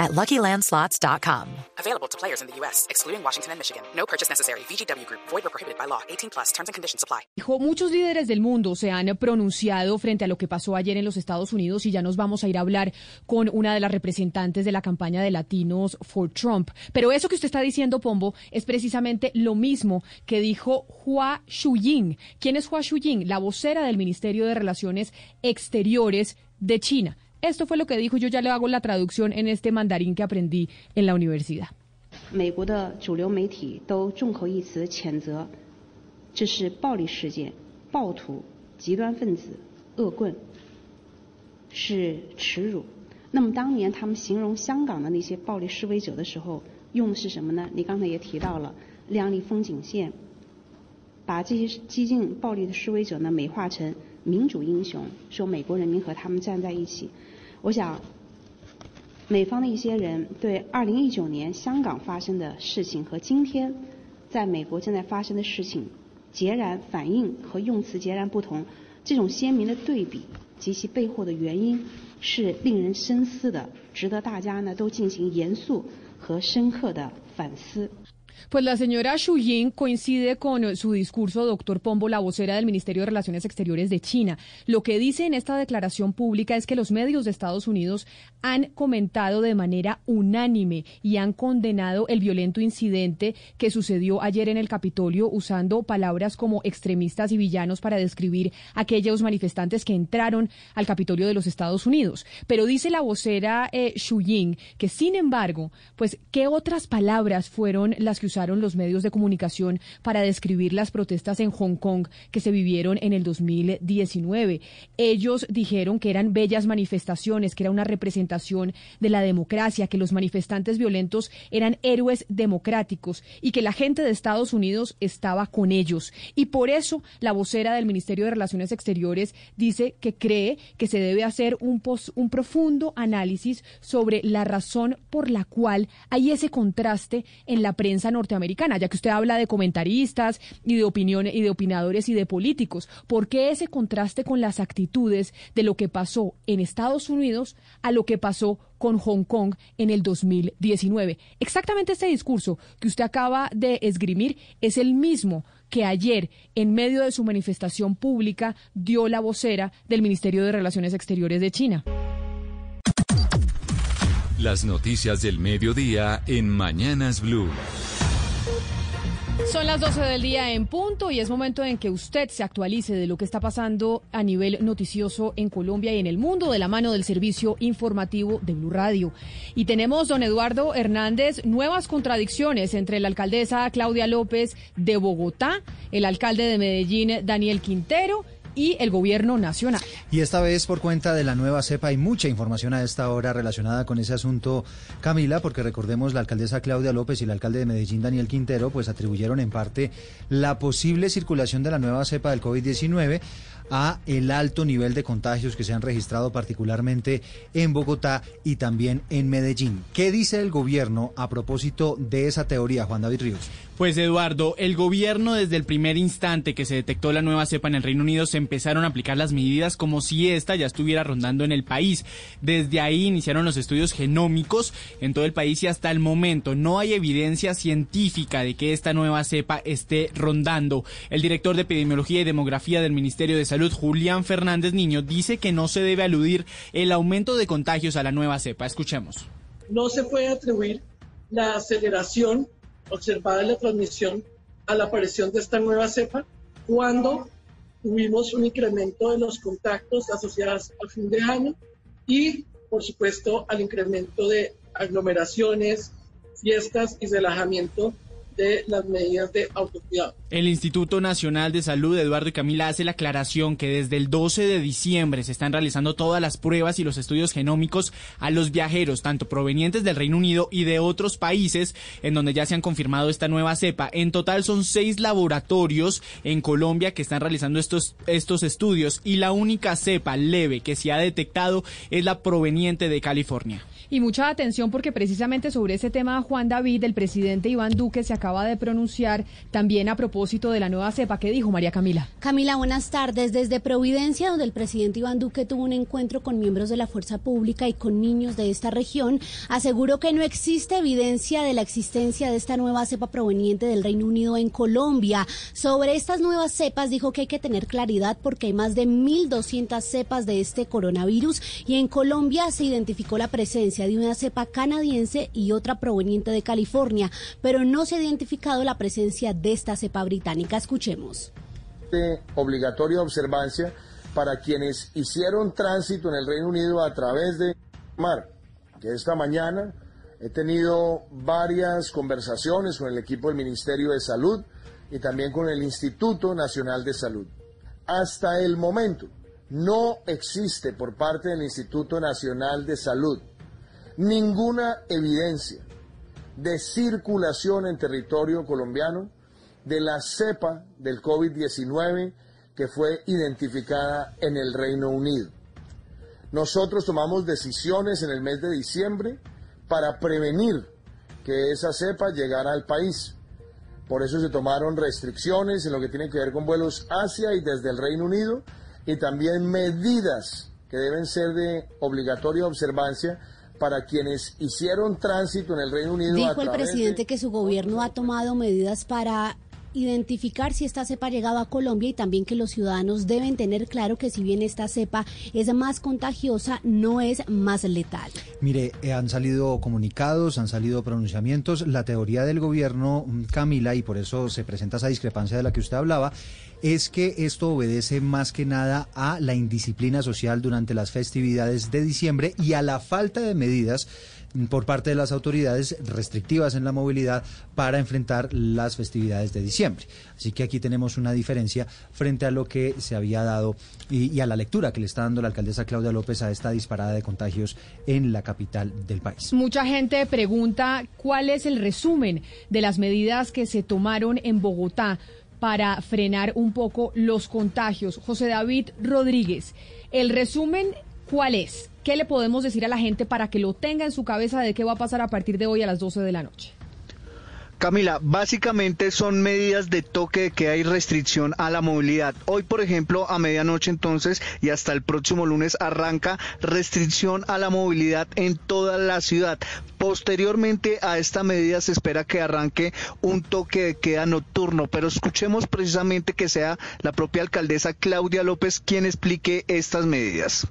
at LuckyLandSlots.com. Available to players in the U.S., excluding Washington and Michigan. No purchase necessary. VGW Group. Void or prohibited by law. 18 plus. Terms and conditions apply. Dijo, muchos líderes del mundo se han pronunciado frente a lo que pasó ayer en los Estados Unidos y ya nos vamos a ir a hablar con una de las representantes de la campaña de latinos for Trump. Pero eso que usted está diciendo, Pombo, es precisamente lo mismo que dijo Hua Shuying. ¿Quién es Hua Shuying? La vocera del Ministerio de Relaciones Exteriores de China. Esto fue lo que dijo, yo ya le hago la traducción en este mandarín que aprendí en la universidad. 美国的主流媒体都众口一词谴责，这是暴力事件、暴徒、极端分子、恶棍，是耻辱。那么当年他们形容香港的那些暴力示威者的时候，用的是什么呢？你刚才也提到了亮丽风景线，把这些激进暴力的示威者呢美化成民主英雄，说美国人民和他们站在一起。 我想，美方的一些人对二零一九年香港发生的事情和今天在美国正在发生的事情截然反应和用词截然不同，这种鲜明的对比及其背后的原因是令人深思的，值得大家呢都进行严肃和深刻的反思。Pues la señora Xu coincide con su discurso, doctor Pombo, la vocera del Ministerio de Relaciones Exteriores de China. Lo que dice en esta declaración pública es que los medios de Estados Unidos han comentado de manera unánime y han condenado el violento incidente que sucedió ayer en el Capitolio usando palabras como extremistas y villanos para describir aquellos manifestantes que entraron al Capitolio de los Estados Unidos. Pero dice la vocera eh, que, sin embargo, pues, ¿qué otras palabras fueron las que usaron los medios de comunicación para describir las protestas en Hong Kong que se vivieron en el 2019. Ellos dijeron que eran bellas manifestaciones, que era una representación de la democracia, que los manifestantes violentos eran héroes democráticos y que la gente de Estados Unidos estaba con ellos. Y por eso la vocera del Ministerio de Relaciones Exteriores dice que cree que se debe hacer un, un profundo análisis sobre la razón por la cual hay ese contraste en la prensa norteamericana, ya que usted habla de comentaristas y de opiniones y de opinadores y de políticos. ¿Por qué ese contraste con las actitudes de lo que pasó en Estados Unidos a lo que pasó con Hong Kong en el 2019? Exactamente este discurso que usted acaba de esgrimir es el mismo que ayer, en medio de su manifestación pública, dio la vocera del Ministerio de Relaciones Exteriores de China. Las noticias del mediodía en Mañanas Blue. Son las 12 del día en punto y es momento en que usted se actualice de lo que está pasando a nivel noticioso en Colombia y en el mundo de la mano del servicio informativo de Blue Radio. Y tenemos, don Eduardo Hernández, nuevas contradicciones entre la alcaldesa Claudia López de Bogotá, el alcalde de Medellín, Daniel Quintero, y el gobierno nacional. Y esta vez por cuenta de la nueva cepa hay mucha información a esta hora relacionada con ese asunto, Camila, porque recordemos la alcaldesa Claudia López y el alcalde de Medellín, Daniel Quintero, pues atribuyeron en parte la posible circulación de la nueva cepa del COVID-19 a el alto nivel de contagios que se han registrado particularmente en Bogotá y también en Medellín. ¿Qué dice el gobierno a propósito de esa teoría, Juan David Ríos? Pues Eduardo, el gobierno desde el primer instante que se detectó la nueva cepa en el Reino Unido se empezaron a aplicar las medidas como si esta ya estuviera rondando en el país. Desde ahí iniciaron los estudios genómicos en todo el país y hasta el momento no hay evidencia científica de que esta nueva cepa esté rondando. El director de epidemiología y demografía del Ministerio de Salud Julián Fernández Niño, dice que no se debe aludir el aumento de contagios a la nueva cepa. Escuchemos. No se puede atribuir la aceleración observada la transmisión a la aparición de esta nueva cepa cuando tuvimos un incremento de los contactos asociados al fin de año y, por supuesto, al incremento de aglomeraciones, fiestas y relajamiento de las medidas de autocuidado. El Instituto Nacional de Salud, Eduardo y Camila, hace la aclaración que desde el 12 de diciembre se están realizando todas las pruebas y los estudios genómicos a los viajeros, tanto provenientes del Reino Unido y de otros países en donde ya se han confirmado esta nueva cepa. En total son seis laboratorios en Colombia que están realizando estos, estos estudios y la única cepa leve que se ha detectado es la proveniente de California. Y mucha atención porque precisamente sobre ese tema Juan David, el presidente Iván Duque, se acaba de pronunciar también a propósito de la nueva cepa. ¿Qué dijo María Camila? Camila, buenas tardes. Desde Providencia, donde el presidente Iván Duque tuvo un encuentro con miembros de la Fuerza Pública y con niños de esta región, aseguró que no existe evidencia de la existencia de esta nueva cepa proveniente del Reino Unido en Colombia. Sobre estas nuevas cepas dijo que hay que tener claridad porque hay más de 1.200 cepas de este coronavirus y en Colombia se identificó la presencia de una cepa canadiense y otra proveniente de California, pero no se ha identificado la presencia de esta cepa británica. Escuchemos. De obligatoria observancia para quienes hicieron tránsito en el Reino Unido a través de mar, que esta mañana he tenido varias conversaciones con el equipo del Ministerio de Salud y también con el Instituto Nacional de Salud. Hasta el momento no existe por parte del Instituto Nacional de Salud ninguna evidencia de circulación en territorio colombiano de la cepa del COVID-19 que fue identificada en el Reino Unido. Nosotros tomamos decisiones en el mes de diciembre para prevenir que esa cepa llegara al país. Por eso se tomaron restricciones en lo que tiene que ver con vuelos hacia y desde el Reino Unido y también medidas que deben ser de obligatoria observancia para quienes hicieron tránsito en el Reino Unido. Dijo el presidente que su gobierno ha tomado medidas para identificar si esta cepa ha llegado a Colombia y también que los ciudadanos deben tener claro que si bien esta cepa es más contagiosa, no es más letal. Mire, eh, han salido comunicados, han salido pronunciamientos. La teoría del gobierno, mm, Camila, y por eso se presenta esa discrepancia de la que usted hablaba, es que esto obedece más que nada a la indisciplina social durante las festividades de diciembre y a la falta de medidas por parte de las autoridades restrictivas en la movilidad para enfrentar las festividades de diciembre. Así que aquí tenemos una diferencia frente a lo que se había dado y, a la lectura que le está dando la alcaldesa Claudia López a esta disparada de contagios en la capital del país. Mucha gente pregunta cuál es el resumen de las medidas que se tomaron en Bogotá para frenar un poco los contagios. José David Rodríguez, el resumen, ¿cuál es? ¿Qué le podemos decir a la gente para que lo tenga en su cabeza de qué va a pasar a partir de hoy a las 12 de la noche? Camila, básicamente son medidas de toque de queda y restricción a la movilidad. Hoy, por ejemplo, a medianoche entonces y hasta el próximo lunes arranca restricción a la movilidad en toda la ciudad. Posteriormente a esta medida se espera que arranque un toque de queda nocturno, pero escuchemos precisamente que sea la propia alcaldesa Claudia López quien explique estas medidas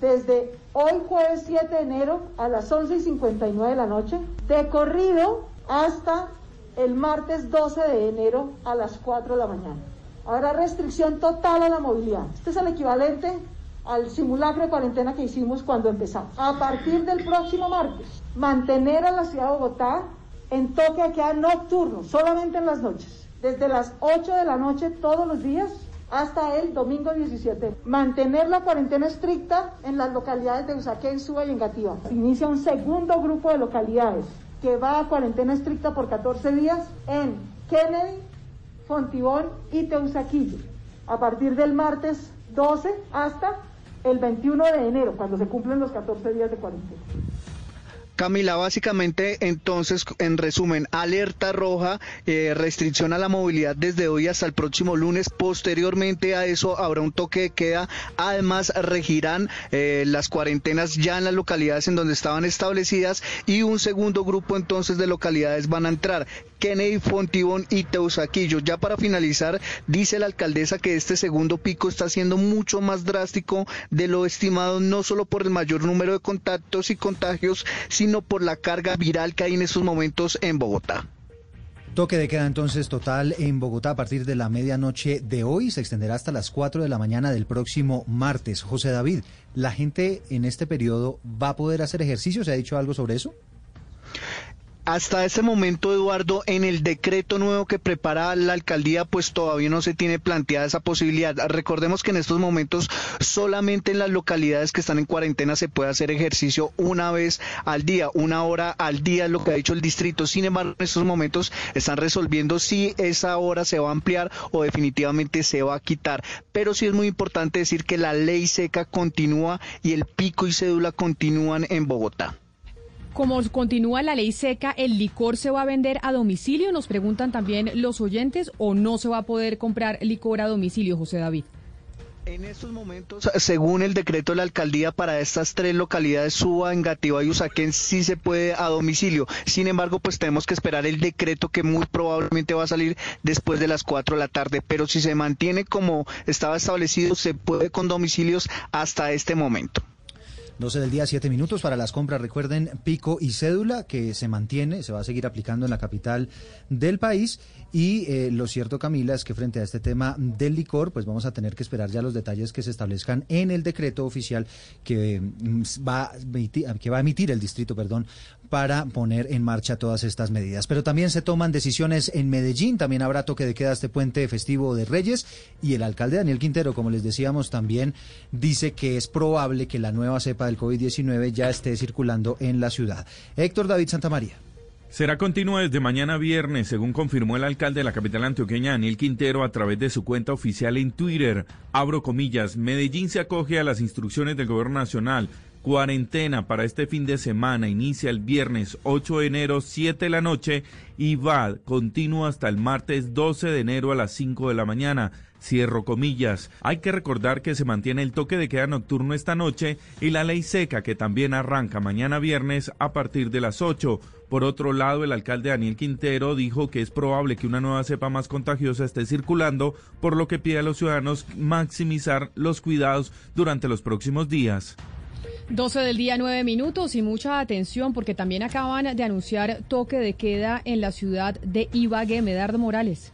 desde hoy jueves 7 de enero a las 11 y 59 de la noche, de corrido hasta el martes 12 de enero a las 4 de la mañana. Habrá restricción total a la movilidad. Este es el equivalente al simulacro de cuarentena que hicimos cuando empezamos. A partir del próximo martes, mantener a la ciudad de Bogotá en toque de queda nocturno, solamente en las noches, desde las 8 de la noche todos los días hasta el domingo 17. Mantener la cuarentena estricta en las localidades de Usaquén, Suba y Engativá. Inicia un segundo grupo de localidades que va a cuarentena estricta por 14 días en Kennedy, Fontibón y Teusaquillo. A partir del martes 12 hasta el 21 de enero, cuando se cumplen los 14 días de cuarentena. Camila, básicamente entonces, en resumen, alerta roja, eh, restricción a la movilidad desde hoy hasta el próximo lunes. Posteriormente a eso habrá un toque de queda. Además, regirán eh, las cuarentenas ya en las localidades en donde estaban establecidas y un segundo grupo entonces de localidades van a entrar. Kennedy, Fontibón y Teusaquillo. Ya para finalizar, dice la alcaldesa que este segundo pico está siendo mucho más drástico de lo estimado, no solo por el mayor número de contactos y contagios, sino por la carga viral que hay en estos momentos en Bogotá. Toque de queda entonces total en Bogotá a partir de la medianoche de hoy. Se extenderá hasta las 4 de la mañana del próximo martes. José David, ¿la gente en este periodo va a poder hacer ejercicio? ¿Se ha dicho algo sobre eso? Hasta ese momento, Eduardo, en el decreto nuevo que prepara la alcaldía, pues todavía no se tiene planteada esa posibilidad. Recordemos que en estos momentos solamente en las localidades que están en cuarentena se puede hacer ejercicio una vez al día, una hora al día, es lo que ha dicho el distrito. Sin embargo, en estos momentos están resolviendo si esa hora se va a ampliar o definitivamente se va a quitar. Pero sí es muy importante decir que la ley seca continúa y el pico y cédula continúan en Bogotá. Como continúa la ley seca, ¿el licor se va a vender a domicilio? Nos preguntan también los oyentes, ¿o no se va a poder comprar licor a domicilio, José David? En estos momentos, según el decreto de la alcaldía para estas tres localidades, Suba, Engativá y Usaquén, sí se puede a domicilio. Sin embargo, pues tenemos que esperar el decreto que muy probablemente va a salir después de las 4 de la tarde. Pero si se mantiene como estaba establecido, se puede con domicilios hasta este momento. 12 del día, 7 minutos para las compras. Recuerden, pico y cédula que se mantiene, se va a seguir aplicando en la capital del país. Y eh, lo cierto, Camila, es que frente a este tema del licor, pues vamos a tener que esperar ya los detalles que se establezcan en el decreto oficial que mm, va que va a emitir el distrito, perdón, para poner en marcha todas estas medidas. Pero también se toman decisiones en Medellín, también habrá toque de queda este puente festivo de Reyes y el alcalde Daniel Quintero, como les decíamos, también dice que es probable que la nueva cepa del COVID-19 ya esté circulando en la ciudad. Héctor David Santamaría. Será continua desde mañana viernes, según confirmó el alcalde de la capital antioqueña, Daniel Quintero, a través de su cuenta oficial en Twitter. Abro comillas, Medellín se acoge a las instrucciones del gobierno nacional. Cuarentena para este fin de semana inicia el viernes 8 de enero, 7 de la noche y va continua hasta el martes 12 de enero a las 5 de la mañana. Cierro comillas. Hay que recordar que se mantiene el toque de queda nocturno esta noche y la ley seca que también arranca mañana viernes a partir de las 8. Por otro lado, el alcalde Daniel Quintero dijo que es probable que una nueva cepa más contagiosa esté circulando, por lo que pide a los ciudadanos maximizar los cuidados durante los próximos días. 12 del día, 9 minutos y mucha atención porque también acaban de anunciar toque de queda en la ciudad de Ibagué, Medardo Morales.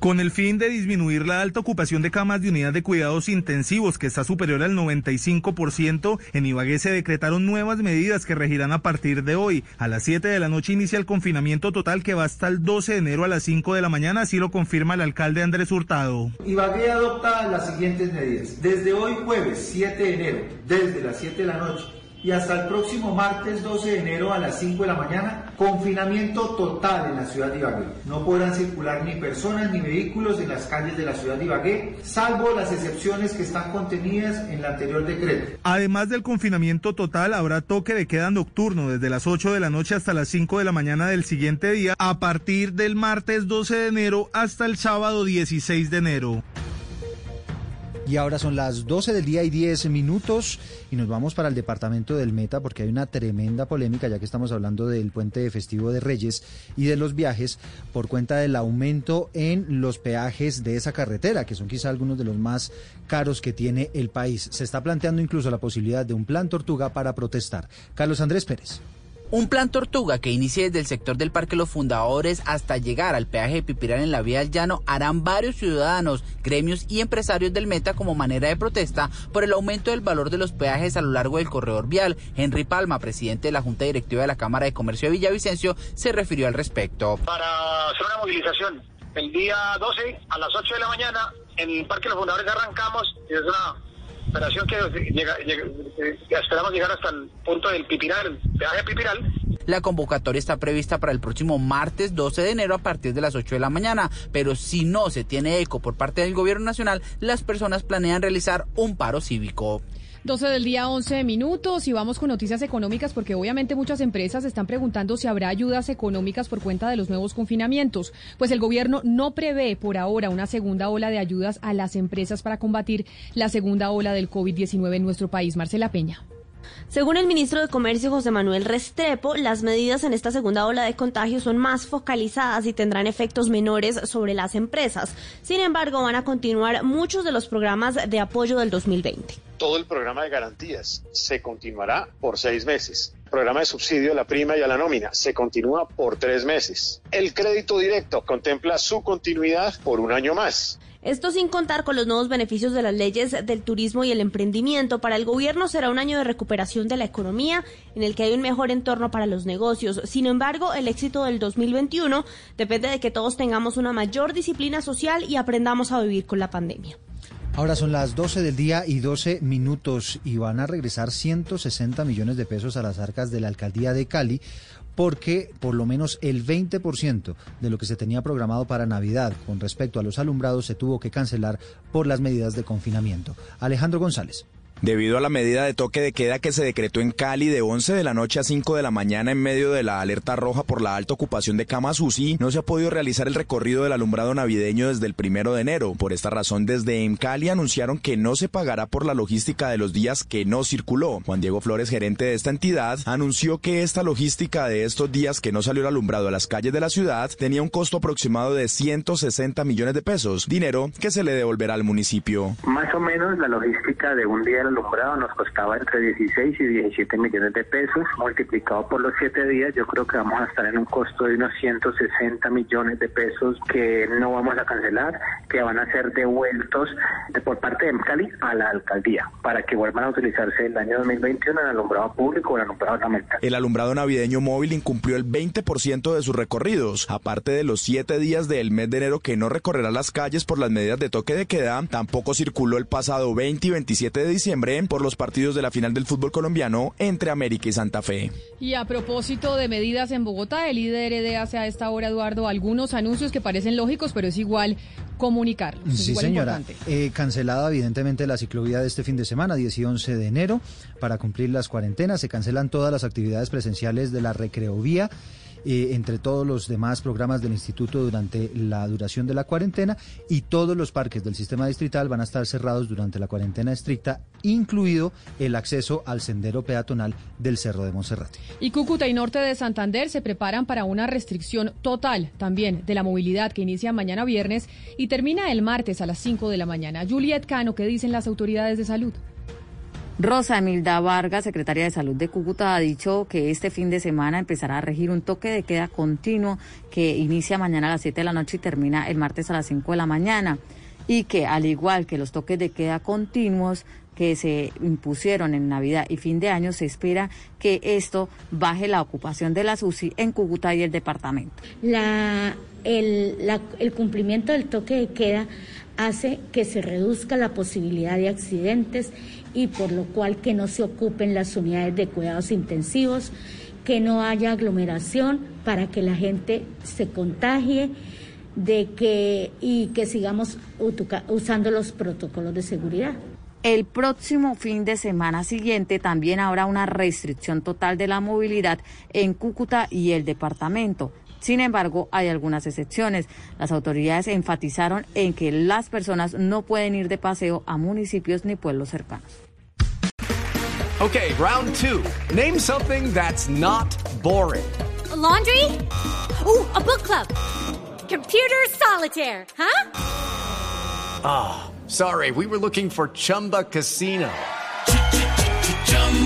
Con el fin de disminuir la alta ocupación de camas de unidad de cuidados intensivos, que está superior al 95%, en Ibagué se decretaron nuevas medidas que regirán a partir de hoy. A las 7 de la noche inicia el confinamiento total que va hasta el 12 de enero a las 5 de la mañana, así lo confirma el alcalde Andrés Hurtado. Ibagué adopta las siguientes medidas. Desde hoy jueves 7 de enero, desde las 7 de la noche, y hasta el próximo martes 12 de enero a las 5 de la mañana, confinamiento total en la ciudad de Ibagué. No podrán circular ni personas ni vehículos en las calles de la ciudad de Ibagué, salvo las excepciones que están contenidas en el anterior decreto. Además del confinamiento total, habrá toque de queda nocturno desde las 8 de la noche hasta las 5 de la mañana del siguiente día, a partir del martes 12 de enero hasta el sábado 16 de enero. Y ahora son las 12 del día y 10 minutos y nos vamos para el departamento del Meta porque hay una tremenda polémica ya que estamos hablando del puente festivo de Reyes y de los viajes por cuenta del aumento en los peajes de esa carretera que son quizá algunos de los más caros que tiene el país. Se está planteando incluso la posibilidad de un plan tortuga para protestar. Carlos Andrés Pérez. Un plan tortuga que inicie desde el sector del Parque Los Fundadores hasta llegar al peaje de Pipirán en la vía del llano harán varios ciudadanos, gremios y empresarios del Meta como manera de protesta por el aumento del valor de los peajes a lo largo del corredor vial. Henry Palma, presidente de la Junta Directiva de la Cámara de Comercio de Villavicencio, se refirió al respecto. Para hacer una movilización el día 12 a las 8 de la mañana en el Parque Los Fundadores arrancamos y es una La convocatoria está prevista para el próximo martes 12 de enero a partir de las 8 de la mañana, pero si no se tiene eco por parte del gobierno nacional, las personas planean realizar un paro cívico. 12 del día, 11 minutos y vamos con noticias económicas porque obviamente muchas empresas están preguntando si habrá ayudas económicas por cuenta de los nuevos confinamientos. Pues el gobierno no prevé por ahora una segunda ola de ayudas a las empresas para combatir la segunda ola del COVID-19 en nuestro país. Marcela Peña. Según el ministro de Comercio José Manuel Restrepo, las medidas en esta segunda ola de contagio son más focalizadas y tendrán efectos menores sobre las empresas. Sin embargo, van a continuar muchos de los programas de apoyo del 2020. Todo el programa de garantías se continuará por seis meses. El programa de subsidio a la prima y a la nómina se continúa por tres meses. El crédito directo contempla su continuidad por un año más. Esto sin contar con los nuevos beneficios de las leyes del turismo y el emprendimiento. Para el gobierno será un año de recuperación de la economía en el que hay un mejor entorno para los negocios. Sin embargo, el éxito del 2021 depende de que todos tengamos una mayor disciplina social y aprendamos a vivir con la pandemia. Ahora son las 12 del día y 12 minutos y van a regresar 160 millones de pesos a las arcas de la alcaldía de Cali porque por lo menos el 20% de lo que se tenía programado para Navidad con respecto a los alumbrados se tuvo que cancelar por las medidas de confinamiento. Alejandro González. Debido a la medida de toque de queda que se decretó en Cali de 11 de la noche a 5 de la mañana en medio de la alerta roja por la alta ocupación de camas UCI, no se ha podido realizar el recorrido del alumbrado navideño desde el primero de enero. Por esta razón, desde en Cali anunciaron que no se pagará por la logística de los días que no circuló. Juan Diego Flores, gerente de esta entidad, anunció que esta logística de estos días que no salió el alumbrado a las calles de la ciudad tenía un costo aproximado de 160 millones de pesos, dinero que se le devolverá al municipio. Más o menos la logística de un día alumbrado nos costaba entre 16 y 17 millones de pesos, multiplicado por los 7 días, yo creo que vamos a estar en un costo de unos 160 millones de pesos que no vamos a cancelar, que van a ser devueltos de, por parte de Cali a la alcaldía, para que vuelvan a utilizarse el año 2021 en alumbrado público o en alumbrado ornamental. El alumbrado navideño móvil incumplió el 20% de sus recorridos, aparte de los 7 días del mes de enero que no recorrerá las calles por las medidas de toque de queda, tampoco circuló el pasado 20 y 27 de diciembre por los partidos de la final del fútbol colombiano entre América y Santa Fe. Y a propósito de medidas en Bogotá, el líder hace a esta hora, Eduardo, algunos anuncios que parecen lógicos, pero es igual comunicarlos. Sí, señora. Eh, cancelada evidentemente la ciclovía de este fin de semana, 10 y 11 de enero, para cumplir las cuarentenas. Se cancelan todas las actividades presenciales de la recreovía eh, entre todos los demás programas del instituto durante la duración de la cuarentena y todos los parques del sistema distrital van a estar cerrados durante la cuarentena estricta, incluido el acceso al sendero peatonal del Cerro de Monserrate. Y Cúcuta y Norte de Santander se preparan para una restricción total también de la movilidad que inicia mañana viernes y termina el martes a las 5 de la mañana. Juliet Cano, ¿qué dicen las autoridades de salud? Rosa Emilda Vargas, secretaria de Salud de Cúcuta, ha dicho que este fin de semana empezará a regir un toque de queda continuo que inicia mañana a las 7 de la noche y termina el martes a las 5 de la mañana. Y que, al igual que los toques de queda continuos que se impusieron en Navidad y fin de año, se espera que esto baje la ocupación de las UCI en Cúcuta y el departamento. El cumplimiento del toque de queda hace que se reduzca la posibilidad de accidentes y por lo cual que no se ocupen las unidades de cuidados intensivos, que no haya aglomeración para que la gente se contagie de que y que sigamos usando los protocolos de seguridad. El próximo fin de semana siguiente también habrá una restricción total de la movilidad en Cúcuta y el departamento. Sin embargo, hay algunas excepciones. Las autoridades enfatizaron en que las personas no pueden ir de paseo a municipios ni pueblos cercanos. Okay, round two. Name something that's not boring. laundry? Ooh, a book club. Computer solitaire, huh? Ah, oh, sorry. We were looking for Chumba Casino.